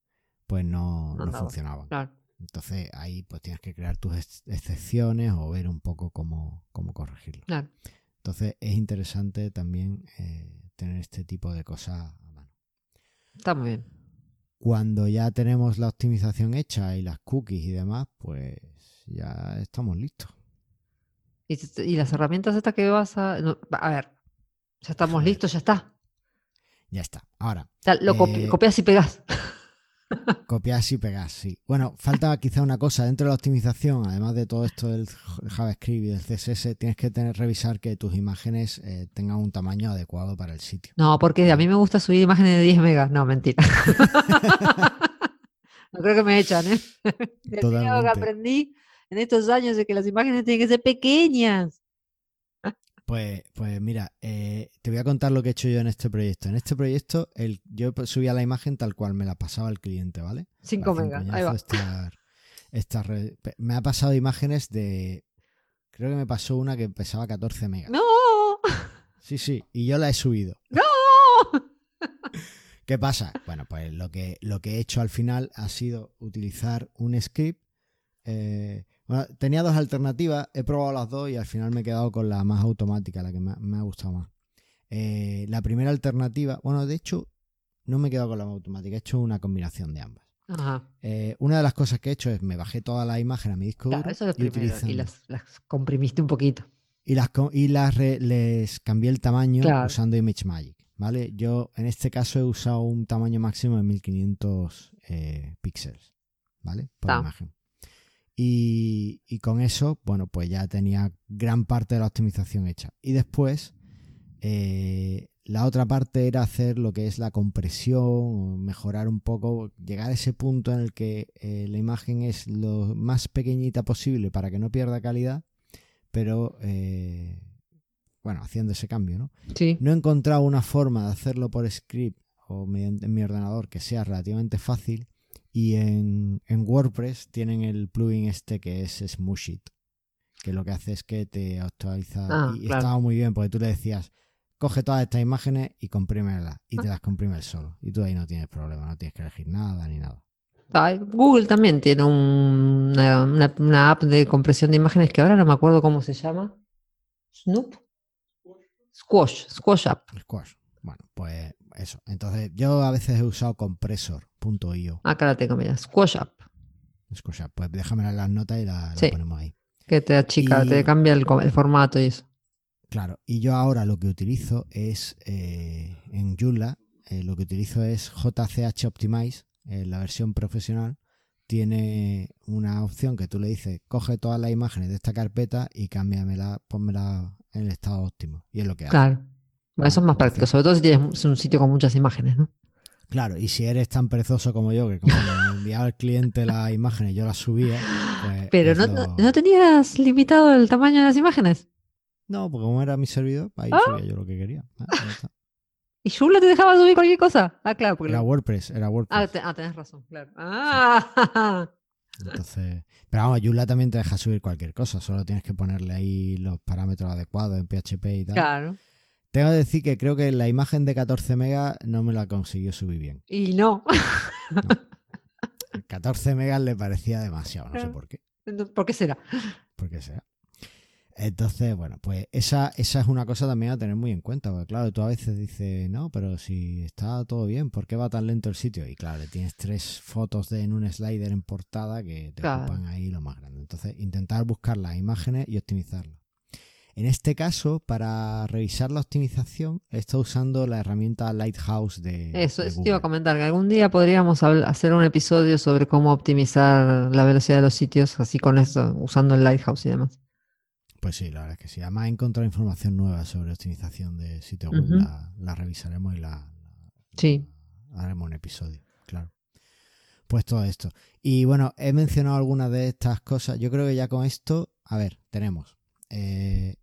pues no, no, Andaba. funcionaban. Claro. Entonces ahí pues tienes que crear tus ex- excepciones o ver un poco cómo, cómo corregirlo. Claro. Entonces es interesante también eh, tener este tipo de cosas a mano. Está muy bien. Cuando ya tenemos la optimización hecha y las cookies y demás, pues ya estamos listos. ¿Y, y las herramientas estas que vas a... no, a ver, ya estamos listos, ya está. Ya está. Ahora, O sea, lo Eh, copias y pegas. Copiar y pegar, sí. Bueno, falta quizá una cosa dentro de la optimización, además de todo esto del JavaScript y del CSS, tienes que tener, revisar que tus imágenes eh, tengan un tamaño adecuado para el sitio. No, porque a mí me gusta subir imágenes de 10 megas. No, mentira. no creo que me echan, ¿eh? El miedo que Totalmente. aprendí en estos años de que las imágenes tienen que ser pequeñas. Pues, pues mira, eh, te voy a contar lo que he hecho yo en este proyecto. En este proyecto, el, yo subía la imagen tal cual me la pasaba el cliente, ¿vale? 5 Para megas. Ahí va. estar- estar me ha pasado imágenes de. Creo que me pasó una que pesaba 14 megas. ¡No! Sí, sí, y yo la he subido. ¡No! ¿Qué pasa? Bueno, pues lo que, lo que he hecho al final ha sido utilizar un script. eh, bueno, tenía dos alternativas, he probado las dos y al final me he quedado con la más automática, la que me, ha- me ha gustado más. Eh, la primera alternativa, bueno, de hecho, no me he quedado con la más automática, he hecho una combinación de ambas. Ajá. Eh, una de las cosas que he hecho es me bajé toda la imagen a mi disco Claro, eso es lo y, primero. Y las, las comprimiste un poquito. y las, y las re- les cambié el tamaño Claro. usando ImageMagick, ¿vale? Yo en este caso he usado un tamaño máximo de 1500 eh, píxeles, ¿vale? Por Ta. imagen. Y, y con eso, bueno, pues ya tenía gran parte de la optimización hecha. Y después, eh, la otra parte era hacer lo que es la compresión, mejorar un poco, llegar a ese punto en el que eh, la imagen es lo más pequeñita posible para que no pierda calidad, pero eh, bueno, haciendo ese cambio, ¿no? Sí. No he encontrado una forma de hacerlo por script o mediante en mi ordenador que sea relativamente fácil. Y en, en WordPress tienen el plugin este que es Smushit, que lo que hace es que te actualiza. Ah, y claro. estaba muy bien porque tú le decías, coge todas estas imágenes y comprímelas. Y te las comprime él solo. Y tú ahí no tienes problema, no tienes que elegir nada ni nada. Google también tiene un- una, una- una app de compresión de imágenes que ahora no me acuerdo cómo se llama. Snoop. Squash, Squash App. Squash. Bueno, pues eso. Entonces, yo a veces he usado compressor.io. Acá la tengo, mira, Squash App, Squash, pues déjamela en las notas y la, la ponemos ahí. que te achica, Y- te cambia el, formato y eso. Claro, y yo ahora lo que utilizo es eh, en Joomla, eh, lo que utilizo es JCH Optimize, eh, la versión profesional. Tiene una opción que tú le dices, coge todas las imágenes de esta carpeta y cámbiamela, ponmela en el estado óptimo. Y es lo que hace. Claro. Bueno, eso es más práctico, sobre todo si tienes un sitio con muchas imágenes, ¿no? Claro, y si eres tan perezoso como yo, que como me enviaba el cliente las imágenes y yo las subía, pues Pero no, lo- no, ¿no tenías limitado el tamaño de las imágenes. No, porque como era mi servidor, ahí Ah. subía yo lo que quería. Ah. ¿Y Joomla te dejaba subir cualquier cosa? Ah, claro. Porque Era WordPress, era WordPress. ah, te- ah, tenés razón, claro. Ah, Entonces, pero vamos, Joomla también te deja subir cualquier cosa, solo tienes que ponerle ahí los parámetros adecuados en PHP y tal. claro. Tengo que decir que creo que la imagen de 14 megas no me la consiguió subir bien. Y no. 14 megas le parecía demasiado, no sé por qué, ¿Por qué será? por qué sea. Entonces, bueno, pues esa, esa es una cosa también a tener muy en cuenta, porque claro, tú a veces dices, no, pero si está todo bien, ¿por qué va tan lento el sitio? Y claro, tienes tres fotos de, en un slider en portada que te Claro. ocupan ahí lo más grande. Entonces, intentar buscar las imágenes y optimizarlas. En este caso, para revisar la optimización, he estado usando la herramienta Lighthouse de, Eso, de eso te iba a comentar, que algún día podríamos hacer un episodio sobre cómo optimizar la velocidad de los sitios, así con eso, usando el Lighthouse y demás. Pues sí, la verdad es que sí. Además, he encontrado información nueva sobre optimización de sitio web. La, la revisaremos y la, la- Sí. haremos un episodio, claro. Pues todo esto. Y bueno, he mencionado algunas de estas cosas. Yo creo que ya con esto, a ver, tenemos. eh,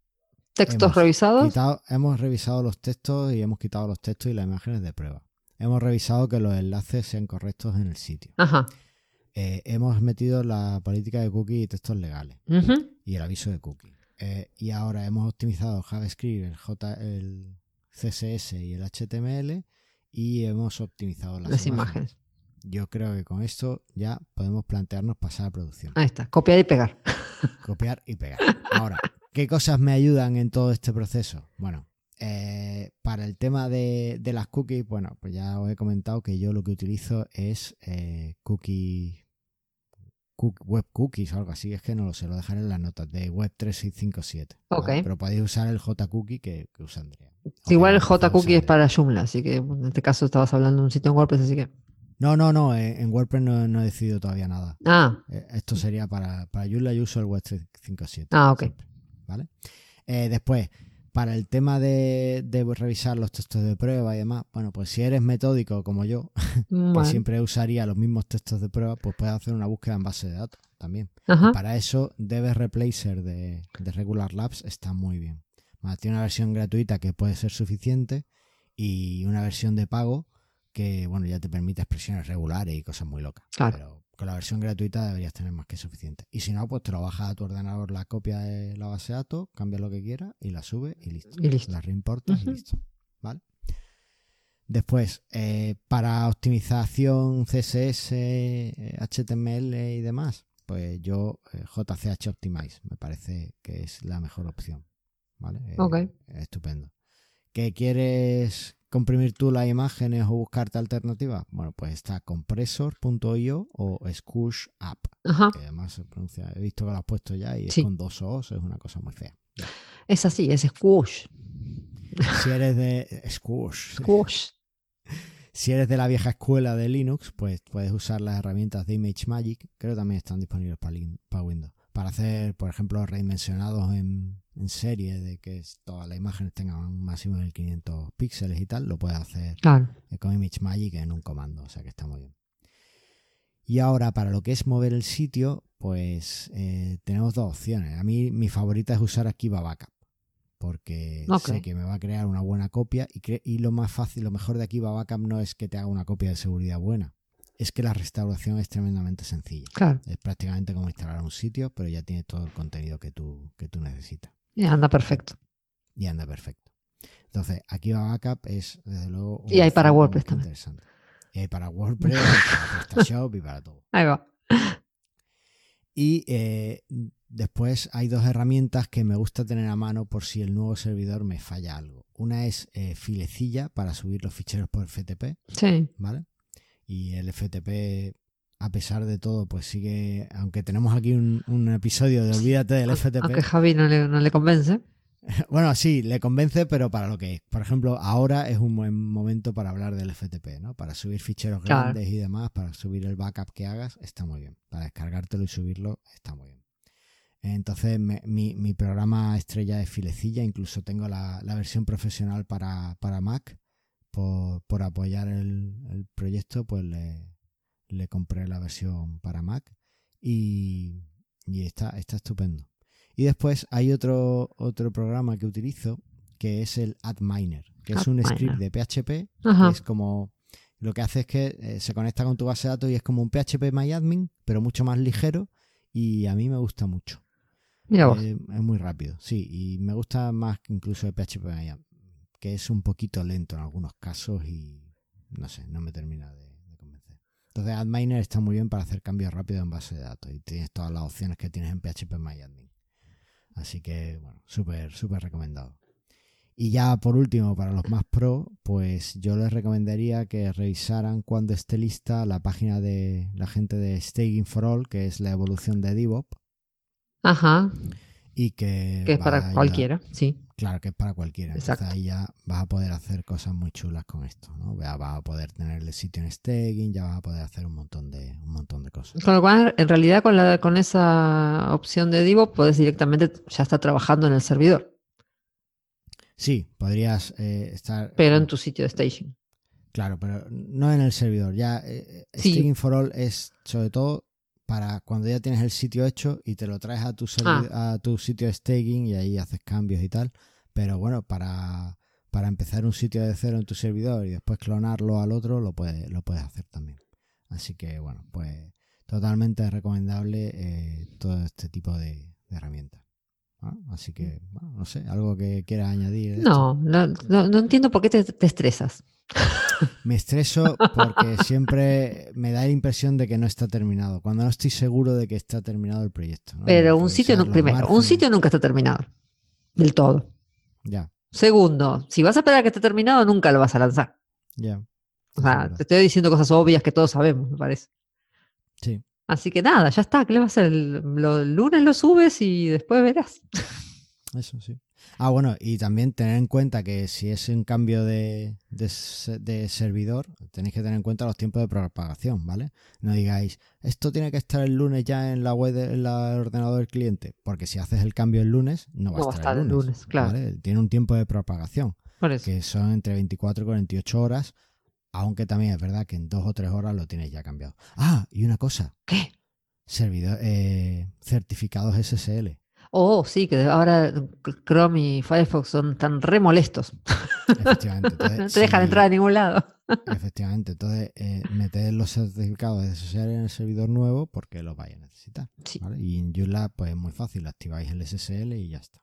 ¿Textos Hemos revisados? quitado- hemos revisado los textos y hemos quitado los textos y las imágenes de prueba. hemos revisado que los enlaces sean correctos en el sitio. Ajá. Eh, hemos metido la política de cookie y textos legales y el aviso de cookie. Eh, y ahora hemos optimizado JavaScript, el, J, el CSS y el HTML y hemos optimizado las, Las imágenes. imágenes. Yo creo que con esto ya podemos plantearnos pasar a producción. Ahí está. Copiar y pegar. Copiar y pegar. Ahora, ¿qué cosas me ayudan en todo este proceso? Bueno, eh, para el tema de, de las cookies, bueno, pues ya os he comentado que yo lo que utilizo es eh, cookie, cook- web cookies o algo así, es que no lo sé, lo dejaré en las notas de web 3657. ¿vale? Ok. Pero podéis usar el JCookie que, que usa Andrea. Sí, igual el JCookie es para Joomla, así que en este caso estabas hablando de un sitio en WordPress, así que. No, no, no, eh, en WordPress no, no he decidido todavía nada. Ah, Esto sería para, para Joomla, yo uso el web 357. Ah, ok. siempre, ¿Vale? Eh, después, para el tema de, de revisar los textos de prueba y demás, bueno, pues si eres metódico como yo, que vale. siempre usaría los mismos textos de prueba, pues puedes hacer una búsqueda en base de datos también. Para eso, DB Replacer de, de Regular Labs está muy bien. Tiene una versión gratuita que puede ser suficiente y una versión de pago que, bueno, ya te permite expresiones regulares y cosas muy locas. Claro. Pero con la versión gratuita deberías tener más que suficiente. Y si no, pues te lo bajas a tu ordenador la copia de la base de datos, cambias lo que quieras y la subes y listo. Y listo. La reimportas y listo. ¿Vale? Después, eh, para optimización CSS, eh, HTML y demás, pues yo eh, JCH Optimize me parece que es la mejor opción. ¿Vale? Eh, Ok. Estupendo. ¿Que quieres comprimir tú las imágenes o buscarte alternativas? Bueno, pues está compressor.io o Squoosh App, Ajá. que además se pronuncia, he visto que lo has puesto ya y es con dos O's, es una cosa muy fea. Es así, es squoosh. Si eres de Squoosh, Squoosh. Si eres de la vieja escuela de Linux, pues puedes usar las herramientas de ImageMagick, creo que también están disponibles para, para Windows, para hacer, por ejemplo, redimensionados en, en serie, de que todas las imágenes tengan un máximo de 1500 píxeles y tal, lo puedes hacer Claro. con ImageMagick en un comando, o sea que está muy bien. Y ahora, para lo que es mover el sitio, pues eh, tenemos dos opciones. A mí mi favorita es usar Akiva Backup, porque sé que me va a crear una buena copia y lo más fácil, lo mejor de Akiva Backup no es que te haga una copia de seguridad buena, es que la restauración es tremendamente sencilla. Claro. Es prácticamente como instalar un sitio, pero ya tiene todo el contenido que tú, que tú necesitas Y anda perfecto. y anda perfecto. Entonces, aquí va Backup es, desde luego. Y hay para WordPress también. Interesante. Y hay para WordPress, para PrestaShop y para todo. Ahí va. Y eh, después hay dos herramientas que me gusta tener a mano por si el nuevo servidor me falla algo. Una es eh, Filecilla para subir los ficheros por FTP, Sí. ¿vale? Y el FTP, a pesar de todo, pues sigue. Aunque tenemos aquí un, un episodio de Olvídate del FTP. Aunque Javi no le, no le convence. Bueno, sí, le convence, pero para lo que es. Por ejemplo, ahora es un buen momento para hablar del FTP, ¿no? Para subir ficheros Claro. grandes y demás, para subir el backup que hagas, está muy bien. Para descargártelo y subirlo, está muy bien. Entonces, me- mi, mi programa estrella es Filecilla, incluso tengo la, la versión profesional para, para Mac. Por, por apoyar el, el proyecto, pues le, le compré la versión para Mac y, y está, está estupendo. Y después hay otro, otro programa que utilizo que es el AdMiner, que es un script de PHP Ajá. que es como lo que hace es que eh, se conecta con tu base de datos y es como un PHP MyAdmin, pero mucho más ligero y a mí me gusta mucho. Mira vos. Eh, es muy rápido, sí, y me gusta más que incluso el PHP MyAdmin, que es un poquito lento en algunos casos y no sé, no me termina de. Entonces AdMiner está muy bien para hacer cambios rápidos en base de datos y tienes todas las opciones que tienes en PHP MyAdmin. Así que, bueno, súper, súper recomendado. Y ya por último, para los más pro, pues yo les recomendaría que revisaran cuando esté lista la página de la gente de Staging for All, que es la evolución de DevOps, Ajá. Y que... Que es para cualquiera. Sí. Claro que es para cualquiera. Entonces Exacto. ahí ya vas a poder hacer cosas muy chulas con esto, ¿no? Ya vas a poder tener el sitio en staging, ya vas a poder hacer un montón de, un montón de cosas. Con lo cual, en realidad, con, la, con esa opción de Divo, puedes directamente ya estar trabajando en el servidor, Sí, podrías eh, estar... pero en tu sitio de staging. Claro, pero no en el servidor. Ya eh, Sí. Staging for All es sobre todo para cuando ya tienes el sitio hecho y te lo traes a tu, servi- a tu sitio de staging y ahí haces cambios y tal. Pero bueno, para, para empezar un sitio de cero en tu servidor y después clonarlo al otro, lo puedes, lo puedes hacer también. Así que bueno, pues totalmente recomendable eh, todo este tipo de, herramientas. Así que, bueno, no sé, algo que quieras añadir. No, no, no, entiendo por qué te, estresas. Me estreso porque siempre me da la impresión de que no está terminado, cuando no estoy seguro de que está terminado el proyecto. Pero un sitio, no, primero, un sitio nunca está terminado, del todo. Ya. Segundo, si vas a esperar a que esté terminado, nunca lo vas a lanzar. Ya. O sea, te estoy diciendo cosas obvias que todos sabemos, me parece. Sí. Así que nada, ya está. ¿Qué le va a hacer? El, lunes lo subes y después verás. Eso sí. Ah, bueno, y también tener en cuenta que si es un cambio de, de, servidor, tenéis que tener en cuenta los tiempos de propagación, ¿vale? No digáis, esto tiene que estar el lunes ya en la web del ordenador del cliente, porque si haces el cambio el lunes, no va a estar, el lunes. claro. Tiene un tiempo de propagación, que son entre 24 y 48 horas aunque también es verdad que en dos o tres horas lo tienes ya cambiado. Ah, y una cosa. ¿Qué? Servidor, eh, certificados SSL. Oh, sí, que ahora Chrome y Firefox son tan remolestos. Efectivamente. no te dejan entrar a ningún lado. Efectivamente. Entonces, eh, meted los certificados de SSL en el servidor nuevo porque los vais a necesitar. Y en YouLab, pues es muy fácil. Activáis el SSL y ya está.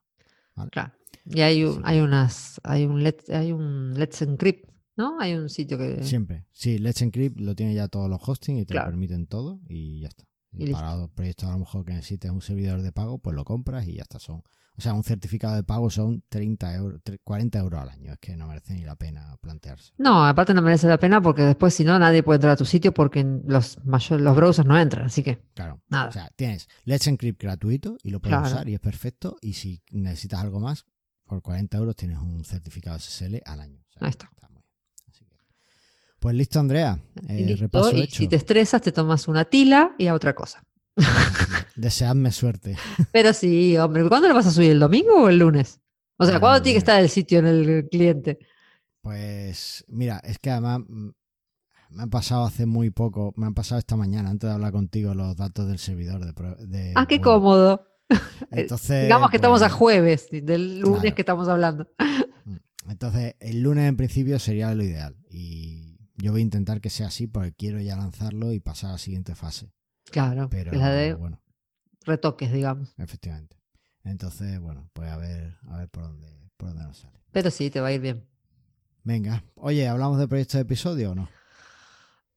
Claro. Y hay, hay unas, hay un, hay un Let's Encrypt ¿no? Hay un sitio que... Siempre. Sí, Let's Encrypt lo tiene ya todos los hosting y te lo permiten todo y ya está. Y, para proyectos a lo mejor que necesites un servidor de pago, pues lo compras y ya está. Son, o sea, un certificado de pago son 30 euros, 40 euros al año. Es que no merece ni la pena plantearse. No, aparte no merece la pena porque después si no nadie puede entrar a tu sitio porque los, mayor, los browsers no entran. Así que... Claro. Nada. O sea, tienes Let's Encrypt gratuito y lo puedes usar y es perfecto. Y si necesitas algo más, por 40 euros tienes un certificado SSL al año. Ahí está. Pues listo, Andrea. Eh, repaso y si te estresas, te tomas una tila y a otra cosa. Deseadme suerte. Pero sí, hombre, ¿cuándo lo vas a subir? ¿El domingo o el lunes? O sea, ¿cuándo tiene que estar el sitio en el cliente? Pues mira, es que además mm, me han pasado hace muy poco, me han pasado esta mañana antes de hablar contigo los datos del servidor de... ah, qué cómodo. Entonces, Digamos que estamos a pues, jueves del lunes que estamos hablando. Mm, entonces, el lunes en principio sería lo ideal. Y yo voy a intentar que sea así porque quiero ya lanzarlo y pasar a la siguiente fase. Claro, pero la de bueno, retoques, digamos. Efectivamente. Entonces, bueno, pues a ver, a ver por dónde, por dónde nos sale. Pero sí, te va a ir bien. Venga, oye, ¿hablamos del proyecto de episodio o no?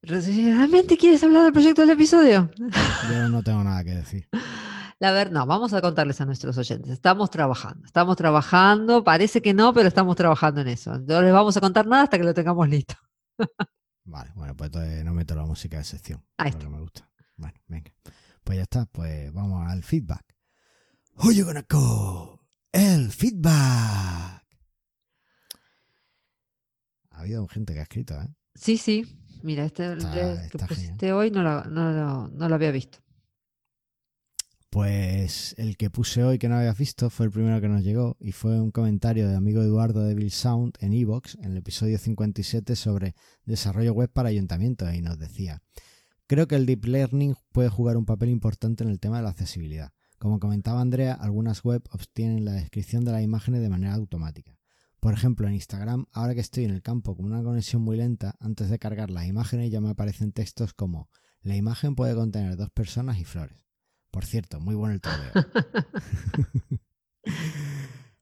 ¿Realmente quieres hablar del proyecto del episodio? Yo no tengo nada que decir. La verdad, no, vamos a contarles a nuestros oyentes. Estamos trabajando, estamos trabajando, parece que no, pero estamos trabajando en eso. No les vamos a contar nada hasta que lo tengamos listo. Vale, bueno, pues entonces no meto la música de sección. Ahí está. me gusta. Bueno, venga. Pues ya está, pues vamos al feedback. Gonna call? El feedback. Ha habido gente que ha escrito, ¿eh? Sí, sí. Mira, este que pusiste hoy no no lo había visto. Pues el que puse hoy que no habías visto fue el primero que nos llegó y fue un comentario de amigo Eduardo de Bill Sound en Evox en el episodio 57 sobre desarrollo web para ayuntamientos y nos decía, creo que el deep learning puede jugar un papel importante en el tema de la accesibilidad. Como comentaba Andrea, algunas web obtienen la descripción de las imágenes de manera automática. Por ejemplo, en Instagram, ahora que estoy en el campo con una conexión muy lenta, antes de cargar las imágenes ya me aparecen textos como la imagen puede contener dos personas y flores. Por cierto, muy bueno el torneo.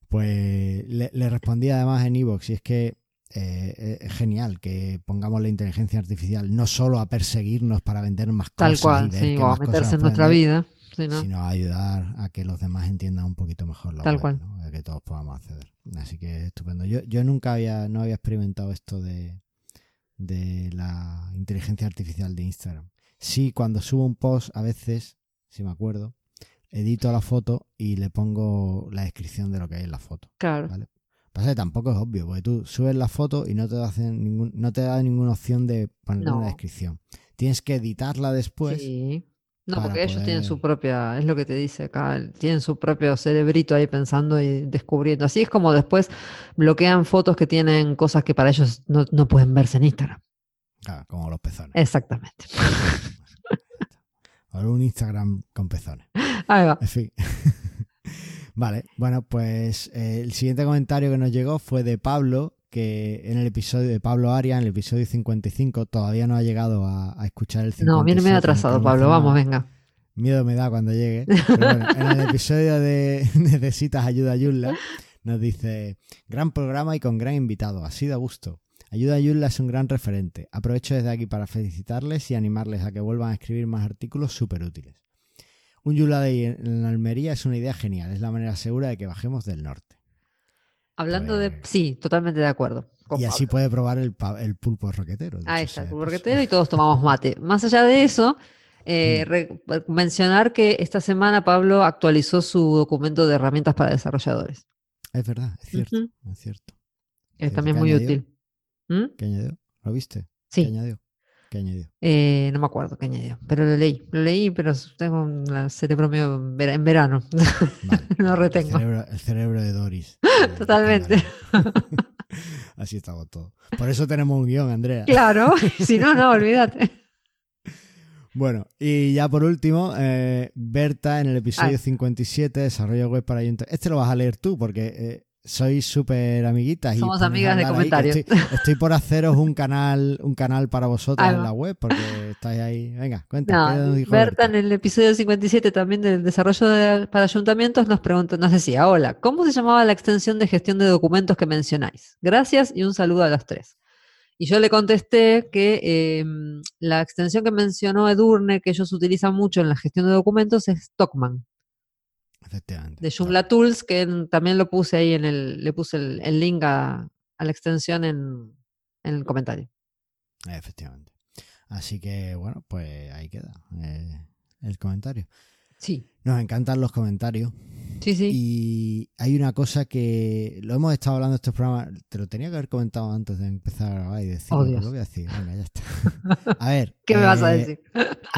pues le, respondí además en Evox y es que eh, es genial que pongamos la inteligencia artificial no solo a perseguirnos para vender más cosas. Tal cual, sí, o a meterse en nuestra vida. Sino a ayudar a que los demás entiendan un poquito mejor la Tal cual. a que todos podamos acceder. Así que estupendo. Yo, yo nunca había, no había experimentado esto de, de la inteligencia artificial de Instagram. Sí, cuando subo un post a veces si me acuerdo, edito la foto y le pongo la descripción de lo que hay en la foto. Claro. Pasa que tampoco es obvio, porque tú subes la foto y no te, hacen ningún, no te da ninguna opción de poner una descripción. Tienes que editarla después. Sí. No, porque ellos tienen su propia, es lo que te dice acá, tienen su propio cerebrito ahí pensando y descubriendo. Así es como después bloquean fotos que tienen cosas que para ellos no, no pueden verse en Instagram. Claro, como los pezones. Exactamente. Ahora un Instagram con pezones. Ahí va. En fin. vale, bueno, pues eh, el siguiente comentario que nos llegó fue de Pablo, que en el episodio de Pablo Aria, en el episodio 55, todavía no ha llegado a, a escuchar el 57. No, viene medio atrasado, Pablo. Vamos, venga. Miedo me da cuando llegue. Pero bueno, en el episodio de Necesitas ayuda, Yulla, nos dice: Gran programa y con gran invitado. Así da gusto. Ayuda Yulla es un gran referente. Aprovecho desde aquí para felicitarles y animarles a que vuelvan a escribir más artículos súper útiles. Un Yula Day en Almería es una idea genial. Es la manera segura de que bajemos del norte. Hablando de. Pues- Sí, totalmente de acuerdo. Y así puede probar el, pulpo roquetero. Ahí está, el de burguetero y todos tomamos mate. Más allá de eso, eh, Mm. re- mencionar que esta semana Pablo actualizó su documento de herramientas para desarrolladores. Es verdad, es cierto. Es cierto. Es ¿Qué- también muy añadió? útil. ¿Mm? ¿Qué añadió? ¿Lo viste? ¿Qué Sí, añadió? ¿Qué añadió? eh, no me acuerdo qué añadió, pero lo leí. Lo leí, pero tengo un cerebro medio en vera- en verano. Vale. No El retengo. cerebro, el cerebro de Doris. Totalmente. Así estamos todos. Por eso tenemos un guion, Andrea. Claro, si no, no, olvídate. Bueno, y ya por último, eh, Berta en el episodio Ah. 57, desarrollo web para. Este lo vas a leer tú porque eh, sois súper amiguitas. y Somos a amigas de comentarios. Estoy, estoy por haceros un canal, un canal para vosotros Ahí en la web porque estáis ahí. Venga, cuenta. No, ¿qué nos dijo Berta Berta? en el episodio 57 también del desarrollo de- para ayuntamientos nos preguntó, nos decía, hola, ¿cómo se llamaba la extensión de gestión de documentos que mencionáis? Gracias y un saludo a los tres. Y yo le contesté que eh, la extensión que mencionó Edurne, que ellos utilizan mucho en la gestión de documentos, es Efectivamente. De Joomla Tools, que también lo puse ahí en el, le puse el, el link a, a la extensión en, en el comentario. Efectivamente. Así que, bueno, pues ahí queda eh, el comentario. Sí, Nos encantan los comentarios. sí, sí. Y hay una cosa que lo hemos estado hablando en estos programas, te lo tenía que haber comentado antes de empezar a grabar y decir, Oh, lo voy a decir, venga, ya está. A ver, ¿Qué me vas a eh, decir?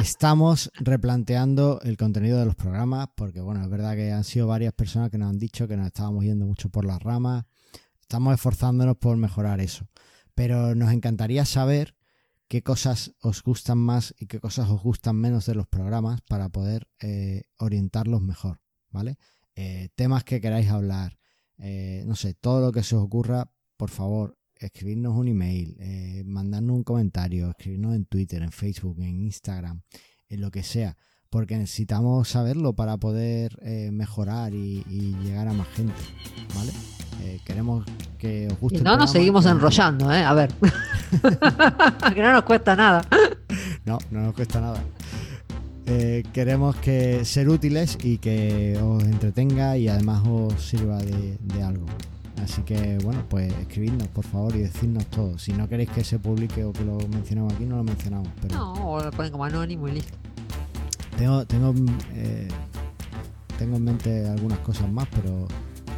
Estamos replanteando el contenido de los programas porque, bueno, es verdad que han sido varias personas que nos han dicho que nos estábamos yendo mucho por las ramas. Estamos esforzándonos por mejorar eso. Pero nos encantaría saber qué cosas os gustan más y qué cosas os gustan menos de los programas para poder eh, orientarlos mejor, ¿vale? Eh, temas que queráis hablar, eh, no sé, todo lo que se os ocurra, por favor, escribirnos un email, mandarnos un comentario, escribirnos en Twitter, en Facebook, en Instagram, en lo que sea, porque necesitamos saberlo para poder mejorar y llegar a más gente, ¿vale? Eh, queremos que os guste. Y no nos seguimos que- enrollando, ¿eh? A ver. que no nos cuesta nada. No, no nos cuesta nada. Eh, queremos que ser útiles y que os entretenga y además os sirva de, de algo. Así que bueno, pues escribidnos por favor y decidnos todo. Si no queréis que se publique o que lo mencionemos aquí, no lo mencionamos. Pero No, o lo ponen como anónimo y listo. tengo, tengo, eh, tengo en mente algunas cosas más, pero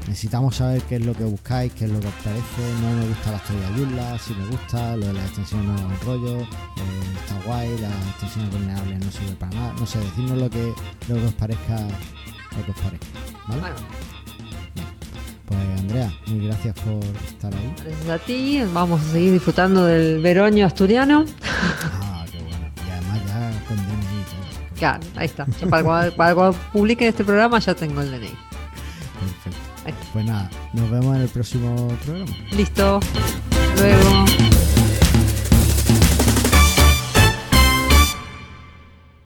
necesitamos saber qué es lo que buscáis, qué es lo que os parece. No me gusta la historia de Yula, si me gusta, lo de las extensiones no es rollo, eh, está guay, las extensiones vulnerables no sirven para nada. No sé, decidnos lo que, lo que os parezca, lo que os parezca. ¿Vale? Bueno, Pues Andrea, mil gracias por estar ahí. gracias a ti. Vamos a seguir disfrutando del veroño asturiano. Ah, qué bueno. Y además ya con DNI todo. Claro, ahí está. Yo para, cuando, para cuando publique este programa ya tengo el DNI. Perfecto. Pues nada, nos vemos en el próximo programa. Listo. Luego.